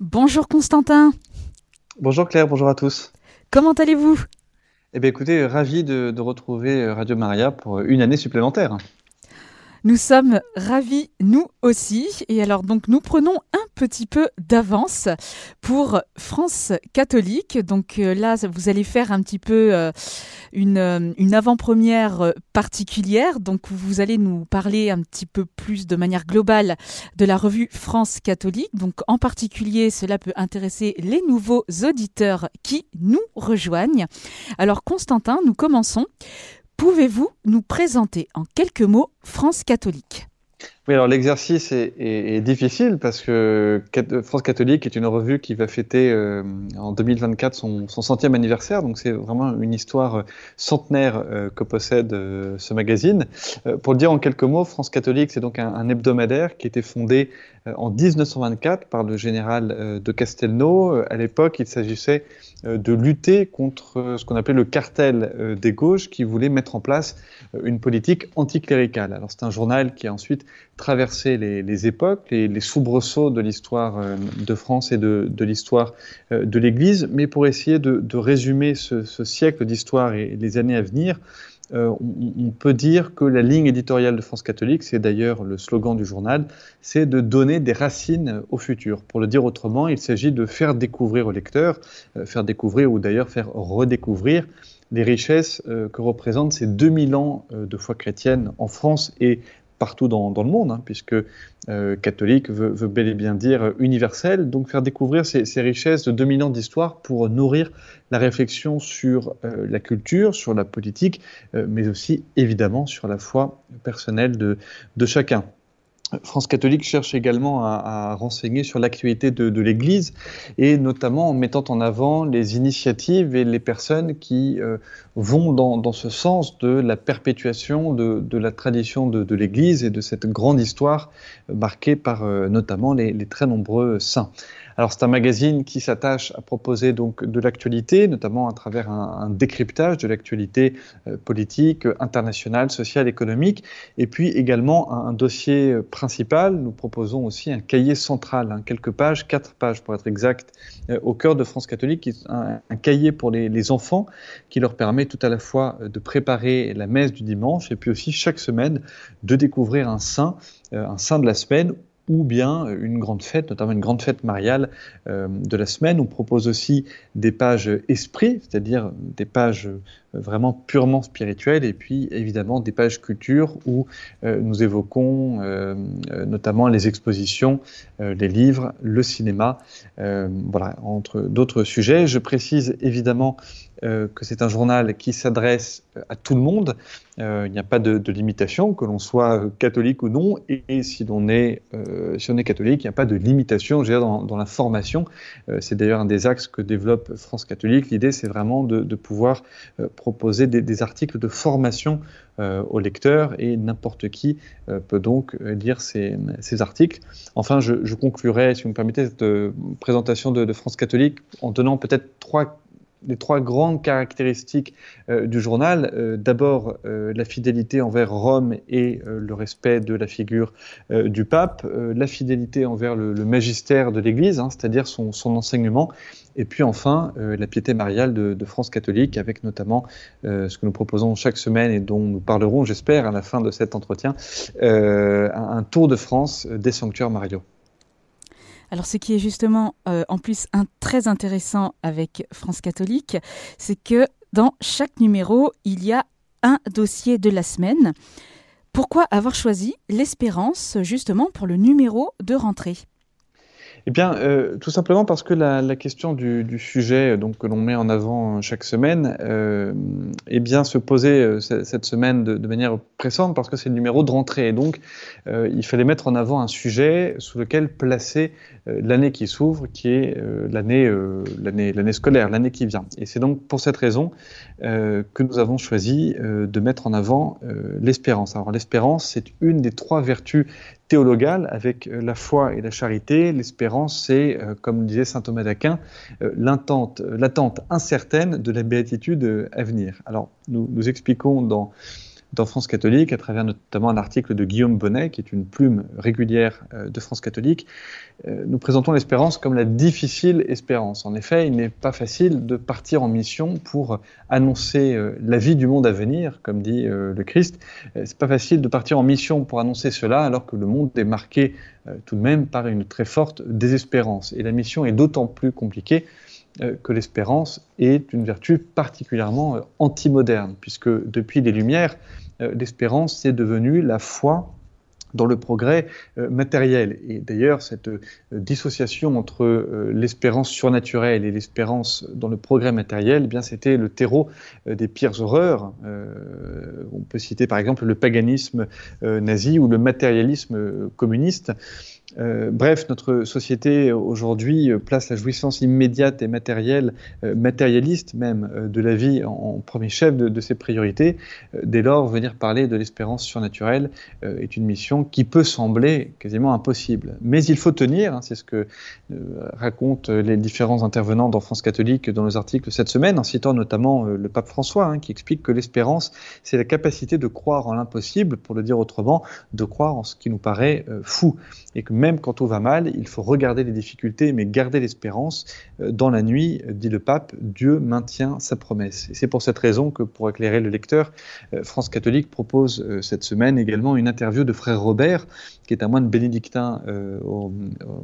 Bonjour Constantin. Bonjour Claire, bonjour à tous. Comment allez-vous? Eh bien écoutez, ravi de, de, retrouver Radio Maria pour une année supplémentaire. Nous sommes ravis, nous aussi. Et alors, donc, nous prenons un petit peu d'avance pour France catholique. Donc euh, là, vous allez faire un petit peu euh, une, euh, une avant-première particulière. Donc, vous allez nous parler un petit peu plus de manière globale de la revue France catholique. Donc, en particulier, cela peut intéresser les nouveaux auditeurs qui nous rejoignent. Alors, Constantin, nous commençons. Pouvez-vous nous présenter en quelques mots France catholique? Oui, alors l'exercice est, est, est, difficile parce que France catholique est une revue qui va fêter euh, en 2024 son, son, centième anniversaire, donc c'est vraiment une histoire centenaire euh, que possède euh, ce magazine. Euh, pour le dire en quelques mots, France catholique, c'est donc un, un, hebdomadaire qui a été fondé euh, en 1924 par le général euh, de Castelnau. À l'époque, il s'agissait de lutter contre ce qu'on appelait le cartel des gauches qui voulait mettre en place une politique anticléricale. Alors c'est un journal qui a ensuite traversé les, époques, les, les, soubresauts de l'histoire de France et de, l'histoire de l'Église, mais pour essayer de, résumer ce, siècle d'histoire et les années à venir, euh, on, peut dire que la ligne éditoriale de France catholique, c'est d'ailleurs le slogan du journal, c'est de donner des racines au futur. Pour le dire autrement, il s'agit de faire découvrir au lecteur, euh, faire découvrir ou d'ailleurs faire redécouvrir les richesses euh, que représentent ces 2000 ans de foi chrétienne en France et partout dans, dans, le monde, hein, puisque euh, catholique veut, veut, bel et bien dire universel, donc faire découvrir ces, richesses de 2000 ans d'histoire pour nourrir la réflexion sur euh, la culture, sur la politique, euh, mais aussi évidemment sur la foi personnelle de, de chacun. France catholique cherche également à, renseigner sur l'actualité de, l'Église et notamment en mettant en avant les initiatives et les personnes qui euh, vont dans, ce sens de la perpétuation de, la tradition de, l'Église et de cette grande histoire marquée par euh, notamment les, très nombreux saints. Alors c'est un magazine qui s'attache à proposer donc de l'actualité, notamment à travers un, décryptage de l'actualité euh, politique, internationale, sociale, économique, et puis également un, dossier principal. Nous proposons aussi un cahier central, hein, quelques pages, quatre pages pour être exact, euh, au cœur de France catholique, un, un cahier pour les, enfants qui leur permet tout à la fois de préparer la messe du dimanche et puis aussi chaque semaine de découvrir un saint, euh, un saint de la semaine ou bien une grande fête, notamment une grande fête mariale euh, de la semaine. On propose aussi des pages esprit, c'est-à-dire des pages vraiment purement spirituelles, et puis évidemment des pages culture où euh, nous évoquons euh, notamment les expositions, euh, les livres, le cinéma, euh, voilà, entre d'autres sujets. Je précise évidemment euh, que c'est un journal qui s'adresse à tout le monde. Euh, il n'y a pas de, limitation, que l'on soit catholique ou non, et, si l'on est, euh, si est catholique, il n'y a pas de limitation je veux dans, dans la formation. Euh, c'est d'ailleurs un des axes que développe France catholique. L'idée, c'est vraiment de, pouvoir euh, proposer des, articles de formation euh, aux lecteurs, et n'importe qui peut donc lire ces, articles. Enfin, je, conclurai, si vous me permettez, cette présentation de, France catholique en donnant peut-être trois les trois grandes caractéristiques euh, du journal. Euh, D'abord, euh, la fidélité envers Rome et le respect de la figure du pape, la fidélité envers le, magistère de l'Église, hein, c'est-à-dire son, enseignement, et puis enfin la piété mariale de, de, France catholique, avec notamment ce que nous proposons chaque semaine et dont nous parlerons, j'espère, à la fin de cet entretien, un, tour de France des sanctuaires mariaux. Alors ce qui est justement euh, en plus un, très intéressant avec France catholique, c'est que dans chaque numéro, il y a un dossier de la semaine. Pourquoi avoir choisi l'espérance justement pour le numéro de rentrée? Eh bien, euh, tout simplement parce que la, question du, sujet donc, que l'on met en avant chaque semaine euh, eh bien, se posait euh, cette semaine de, de, manière pressante parce que c'est le numéro de rentrée. Et donc, euh, il fallait mettre en avant un sujet sous lequel placer euh, l'année qui s'ouvre, qui est euh, l'année l'année scolaire, l'année qui vient. Et c'est donc pour cette raison que nous avons choisi de mettre en avant l'espérance. Alors, l'espérance, c'est une des trois vertus théologale avec euh, la foi et la charité. L'espérance, c'est, euh, comme disait saint Thomas d'Aquin, euh, l'attente incertaine de la béatitude à venir. Alors, nous, nous expliquons dans dans France catholique, à travers notamment un article de Guillaume Bonnet, qui est une plume régulière de France catholique. Nous présentons l'espérance comme la difficile espérance. En effet, il n'est pas facile de partir en mission pour annoncer la vie du monde à venir, comme dit le Christ. C'est pas facile de partir en mission pour annoncer cela alors que le monde est marqué tout de même par une très forte désespérance. Et la mission est d'autant plus compliquée euh, que l'espérance est une vertu particulièrement euh, antimoderne, puisque depuis les Lumières, euh, l'espérance est devenue la foi dans le progrès matériel. Et d'ailleurs, cette dissociation entre l'espérance surnaturelle et l'espérance dans le progrès matériel, eh bien, c'était le terreau des pires horreurs. on peut citer par exemple le paganisme nazi ou le matérialisme communiste. Euh, bref, notre société aujourd'hui euh, place la jouissance immédiate et matérielle, euh, matérialiste même, de la vie en, premier chef de, ses priorités. dès lors, venir parler de l'espérance surnaturelle est une mission qui peut sembler quasiment impossible. Mais il faut tenir, hein, c'est ce que racontent les différents intervenants d'Enfance catholique dans nos articles cette semaine, en citant notamment le pape François, hein, qui explique que l'espérance, c'est la capacité de croire en l'impossible, pour le dire autrement, de croire en ce qui nous paraît fou. Et que même quand tout va mal, il faut regarder les difficultés, mais garder l'espérance. Euh, dans la nuit, euh, dit le pape, Dieu maintient sa promesse. Et c'est pour cette raison que, pour éclairer le lecteur, euh, France catholique propose cette semaine également une interview de frère Robert, qui est un moine bénédictin au,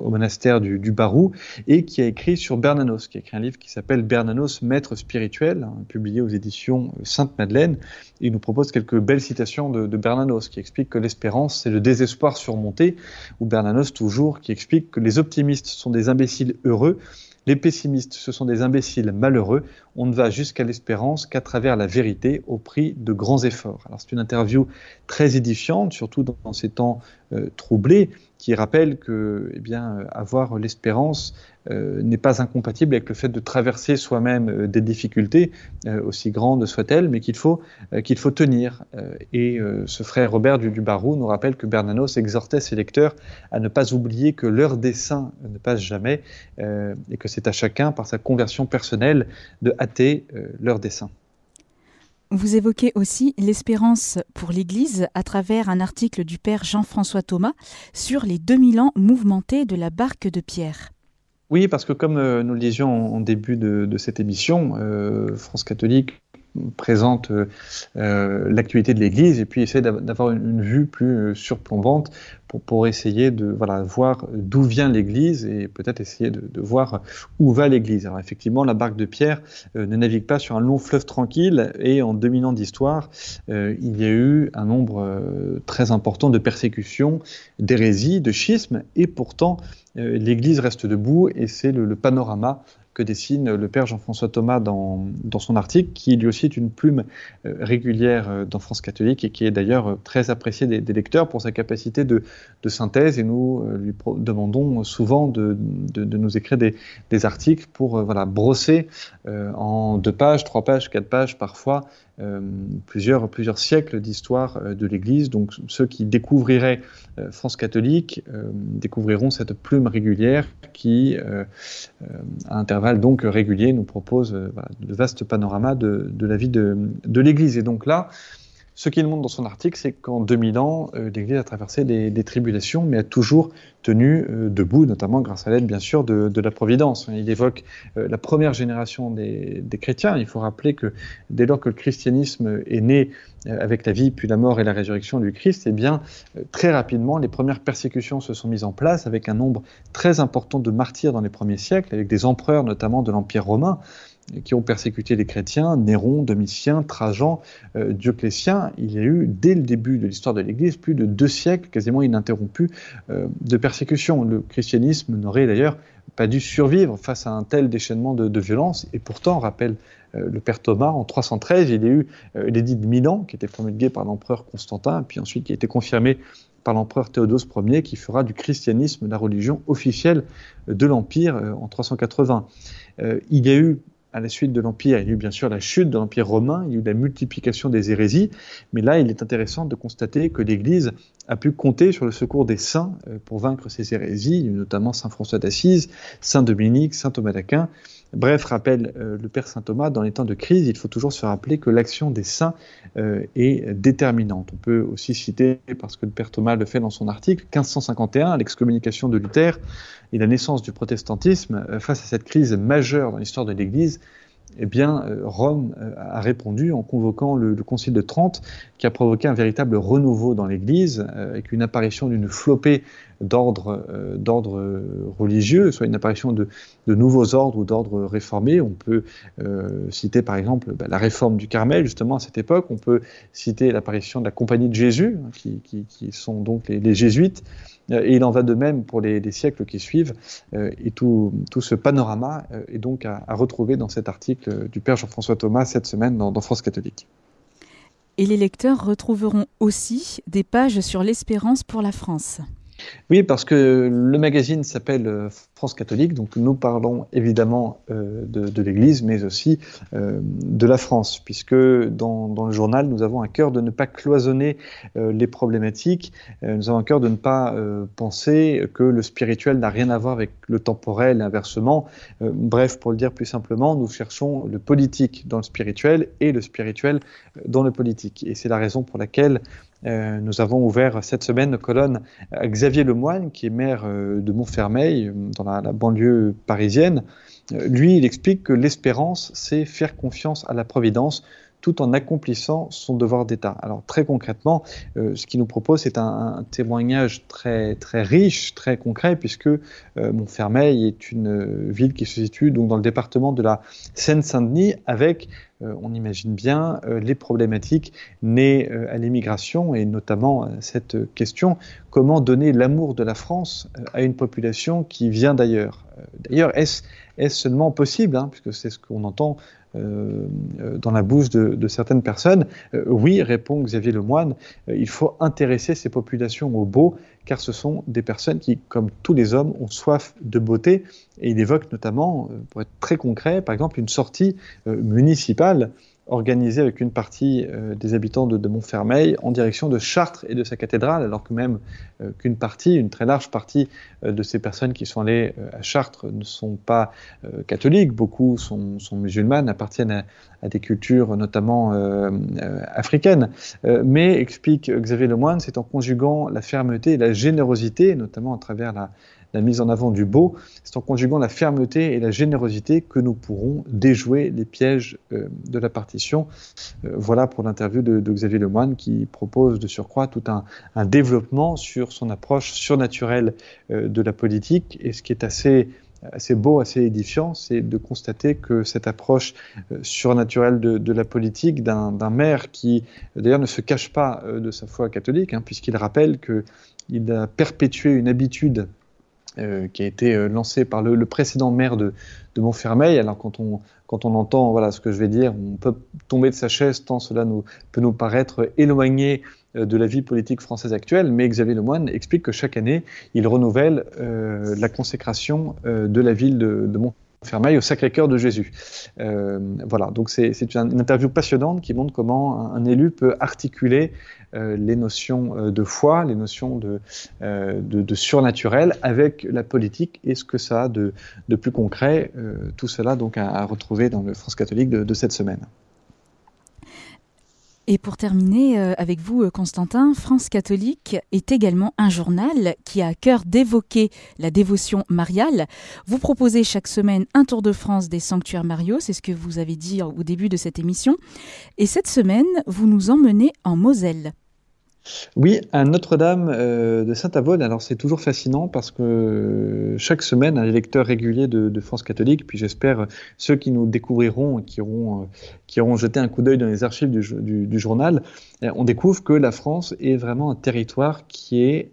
monastère du, Barou, et qui a écrit sur Bernanos, qui a écrit un livre qui s'appelle Bernanos, maître spirituel, hein, publié aux éditions Sainte-Madeleine. Il nous propose quelques belles citations de, Bernanos, qui explique que l'espérance, c'est le désespoir surmonté, ou Bernanos toujours, qui explique que les optimistes sont des imbéciles heureux, les pessimistes, ce sont des imbéciles malheureux. On ne va jusqu'à l'espérance qu'à travers la vérité au prix de grands efforts. Alors c'est une interview très édifiante, surtout dans ces temps euh, troublés, qui rappelle que eh bien, avoir l'espérance euh, n'est pas incompatible avec le fait de traverser soi-même euh, des difficultés, aussi grandes soient-elles, mais qu'il faut, qu'il faut tenir. et ce frère Robert du, Barou nous rappelle que Bernanos exhortait ses lecteurs à ne pas oublier que leur dessein ne passe jamais et que c'est à chacun, par sa conversion personnelle, de hâter leur dessein. Vous évoquez aussi l'espérance pour l'Église à travers un article du Père Jean-François Thomas sur les 2000 ans mouvementés de la barque de Pierre. Oui, parce que comme euh, nous le disions en début de, cette émission, euh, France catholique présente euh, l'actualité de l'Église et puis essaie d'avoir une, vue plus surplombante pour, pour essayer de voilà, voir d'où vient l'Église et peut-être essayer de, voir où va l'Église. Alors effectivement, la barque de Pierre euh, ne navigue pas sur un long fleuve tranquille et en 2000 ans d'histoire, euh, il y a eu un nombre euh, très important de persécutions, d'hérésies, de schismes et pourtant l'Église reste debout et c'est le panorama que dessine le père Jean-François Thomas dans, son article, qui lui aussi est une plume euh, régulière euh, dans France catholique et qui est d'ailleurs euh, très apprécié des, lecteurs pour sa capacité de, synthèse. Et nous lui demandons souvent de, nous écrire des, articles pour voilà, brosser en deux pages, trois pages, quatre pages parfois plusieurs, plusieurs siècles d'histoire euh, de l'Église. Donc ceux qui découvriraient euh, France catholique découvriront cette plume régulière qui, à intervalles donc réguliers, nous propose voilà, de vastes panoramas de, de la vie de, de l'Église. Et donc là, ce qu'il montre dans son article, c'est qu'en 2000 ans, euh, l'Église a traversé des, tribulations, mais a toujours tenu euh, debout, notamment grâce à l'aide, bien sûr, de, la Providence. Il évoque euh, la première génération des, chrétiens. Il faut rappeler que dès lors que le christianisme est né avec la vie, puis la mort et la résurrection du Christ, eh bien, très rapidement, les premières persécutions se sont mises en place, avec un nombre très important de martyrs dans les premiers siècles, avec des empereurs, notamment de l'Empire romain qui ont persécuté les chrétiens, Néron, Domitien, Trajan, euh, Dioclétien. Il y a eu, dès le début de l'histoire de l'Église, plus de deux siècles quasiment ininterrompus euh, de persécution. Le christianisme n'aurait d'ailleurs pas dû survivre face à un tel déchaînement de, violence, et pourtant, rappelle euh, le père Thomas, en 313, il y a eu l'édit de Milan, qui était promulgué par l'empereur Constantin, puis ensuite qui a été confirmé par l'empereur Théodose Ier, qui fera du christianisme la religion officielle de l'Empire en 380. il y a eu à la suite de l'Empire, il y a eu bien sûr la chute de l'Empire romain, il y a eu la multiplication des hérésies, mais là, il est intéressant de constater que l'Église a pu compter sur le secours des saints euh, pour vaincre ces hérésies, notamment Saint François d'Assise, Saint Dominique, Saint Thomas d'Aquin, Bref, rappelle le Père Saint Thomas, dans les temps de crise, il faut toujours se rappeler que l'action des saints est déterminante. On peut aussi citer, parce que le Père Thomas le fait dans son article, 1551, l'excommunication de Luther et la naissance du protestantisme, face à cette crise majeure dans l'histoire de l'Église, eh bien, euh, Rome euh, a répondu en convoquant le, Concile de Trente, qui a provoqué un véritable renouveau dans l'Église, euh, avec une apparition d'une flopée d'ordres religieux, soit une apparition de, nouveaux ordres ou d'ordres réformés. On peut citer par exemple bah, la réforme du Carmel, justement à cette époque. On peut citer l'apparition de la Compagnie de Jésus, hein, qui, sont donc les jésuites. Euh, et il en va de même pour les, siècles qui suivent. Euh, et tout, ce panorama euh, est donc à, retrouver dans cet article du Père Jean-François Thomas cette semaine dans France catholique. Et les lecteurs retrouveront aussi des pages sur l'espérance pour la France. Oui, parce que le magazine s'appelle euh, France catholique, donc nous parlons évidemment euh, de, l'Église, mais aussi euh, de la France, puisque dans, le journal, nous avons un cœur de ne pas cloisonner les problématiques, nous avons un cœur de ne pas penser que le spirituel n'a rien à voir avec le temporel, inversement. bref, pour le dire plus simplement, nous cherchons le politique dans le spirituel et le spirituel dans le politique. Et c'est la raison pour laquelle euh, nous avons ouvert cette semaine nos colonnes à Xavier Lemoine, qui est maire euh, de Montfermeil, dans la, banlieue parisienne. Euh, lui, il explique que l'espérance, c'est faire confiance à la Providence tout en accomplissant son devoir d'État. Alors très concrètement, ce qu'il nous propose, c'est un, témoignage très très riche, très concret, puisque Montfermeil est une ville qui se situe donc dans le département de la Seine-Saint-Denis, avec euh, on imagine bien euh, les problématiques nées euh, à l'immigration et notamment cette question comment donner l'amour de la France à une population qui vient d'ailleurs. D'ailleurs, est-ce seulement possible, hein, puisque c'est ce qu'on entend dans la bouche de, certaines personnes Oui, répond Xavier Lemoine, il faut intéresser ces populations au beau car ce sont des personnes qui, comme tous les hommes, ont soif de beauté. Et il évoque notamment, euh, pour être très concret, par exemple, une sortie euh, municipale organisé avec une partie euh, des habitants de, Montfermeil en direction de Chartres et de sa cathédrale, alors que même euh, qu'une partie, une très large partie euh, de ces personnes qui sont allées à Chartres ne sont pas catholiques, beaucoup sont, musulmanes, appartiennent à, à des cultures notamment africaines. mais, explique Xavier Lemoine, c'est en conjuguant la fermeté et la générosité, notamment à travers la, la mise en avant du beau, c'est en conjuguant la fermeté et la générosité que nous pourrons déjouer les pièges euh, de la partition. Euh, voilà pour l'interview de, Xavier Lemoine qui propose de surcroît tout un, développement sur son approche surnaturelle euh, de la politique. Et ce qui est assez assez beau, assez édifiant, c'est de constater que cette approche surnaturelle de, la politique d'un maire qui, d'ailleurs, ne se cache pas de sa foi catholique, hein, puisqu'il rappelle qu'il a perpétué une habitude euh, qui a été euh, lancé par le, précédent maire de, de, Montfermeil. Alors quand on, quand on entend voilà, ce que je vais dire, on peut tomber de sa chaise tant cela nous, peut nous paraître éloigné euh, de la vie politique française actuelle, mais Xavier Lemoine explique que chaque année, il renouvelle la consécration de la ville de, de Montfermeil Fermeil au Sacré-Cœur de Jésus. Euh, voilà, donc c'est une interview passionnante qui montre comment un, élu peut articuler euh, les notions euh, de foi, les notions de, de, surnaturel avec la politique et ce que ça a de, de plus concret. tout cela donc à, retrouver dans le France catholique de cette semaine. Et pour terminer euh, avec vous, euh, Constantin, France catholique est également un journal qui a à cœur d'évoquer la dévotion mariale. Vous proposez chaque semaine un tour de France des sanctuaires mariaux, c'est ce que vous avez dit au début de cette émission. Et cette semaine, vous nous emmenez en Moselle. Oui, à Notre-Dame euh, de Saint-Avold. Alors c'est toujours fascinant parce que chaque semaine, un lecteur régulier de, France catholique, puis j'espère ceux qui nous découvriront, qui auront, euh, qui auront jeté un coup d'œil dans les archives du, journal, euh, on découvre que la France est vraiment un territoire qui est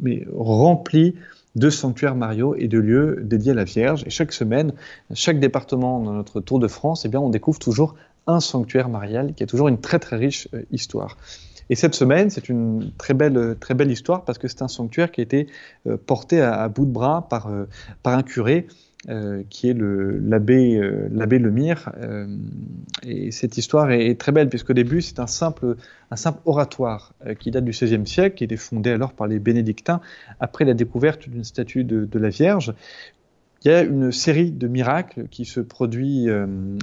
mais rempli de sanctuaires mariaux et de lieux dédiés à la Vierge. Et chaque semaine, chaque département dans notre Tour de France, eh bien, on découvre toujours un sanctuaire marial qui a toujours une très très riche histoire. Et cette semaine, c'est une très belle, très belle histoire parce que c'est un sanctuaire qui a été euh, porté à, bout de bras par, euh, par un curé. Euh, qui est l'abbé l'abbé Lemire. et cette histoire est, très belle, puisqu'au début, c'est un simple, un simple oratoire qui date du XVIe siècle, qui été fondé alors par les bénédictins, après la découverte d'une statue de, de, la Vierge, il y a une série de miracles qui se produit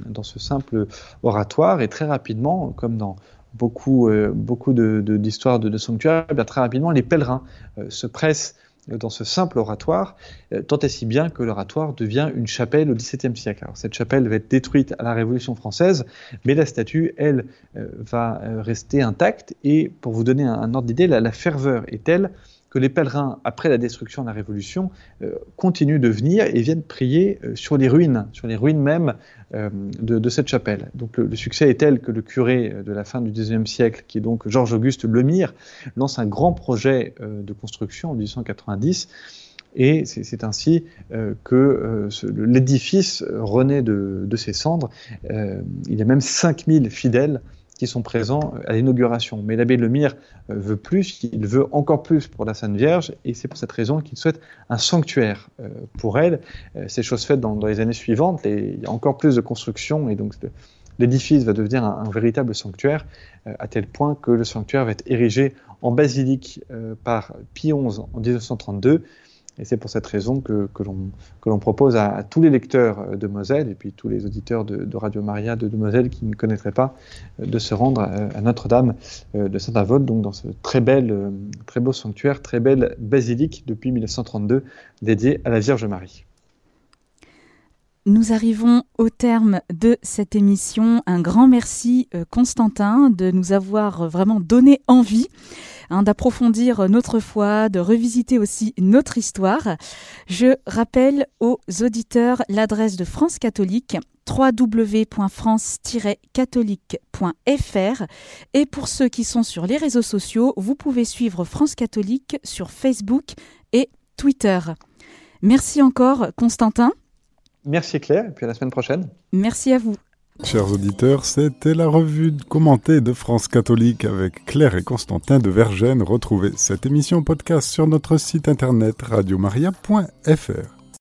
dans ce simple oratoire et très rapidement, comme dans beaucoup, beaucoup d'histoires de, de, de, sanctuaires, eh très rapidement, les pèlerins se pressent dans ce simple oratoire, euh, tant et si bien que l'oratoire devient une chapelle au XVIIe siècle. Cette chapelle va être détruite à la Révolution française, mais la statue, elle, euh, va euh, rester intacte. Et pour vous donner un, ordre d'idée, la, ferveur est telle que les pèlerins, après la destruction de la Révolution, euh, continuent de venir et viennent prier euh, sur les ruines, sur les ruines même euh, de, cette chapelle. Donc le, succès est tel que le curé de la fin du XIXe siècle, qui est donc Georges-Auguste Lemire, lance un grand projet de construction en 1890. Et c'est ainsi que l'édifice renaît de, de, ses cendres. il y a même 5000 fidèles sont présents à l'inauguration. Mais l'abbé Lemire euh, veut plus, il veut encore plus pour la Sainte Vierge, et c'est pour cette raison qu'il souhaite un sanctuaire euh, pour elle. Euh, c'est chose faite dans, les années suivantes, il y a encore plus de construction, et donc l'édifice va devenir un, véritable sanctuaire, à tel point que le sanctuaire va être érigé en basilique par Pie XI en 1932, et c'est pour cette raison que, que l'on propose à, tous les lecteurs de Moselle et puis tous les auditeurs de, Radio Maria de, Moselle qui ne connaîtraient pas euh, de se rendre à, Notre-Dame euh, de Saint-Avold, donc dans ce très, bel, euh, très beau sanctuaire, très belle basilique depuis 1932 dédiée à la Vierge Marie. Nous arrivons au terme de cette émission. Un grand merci Constantin de nous avoir vraiment donné envie Hein, d'approfondir notre foi, de revisiter aussi notre histoire. Je rappelle aux auditeurs l'adresse de France catholique www.france-catholique.fr et pour ceux qui sont sur les réseaux sociaux, vous pouvez suivre France catholique sur Facebook et Twitter. Merci encore Constantin. Merci Claire et puis à la semaine prochaine. Merci à vous. Chers auditeurs, c'était la revue commentée de France catholique avec Claire et Constantin de Vergennes. Retrouvez cette émission podcast sur notre site internet radiomaria.fr.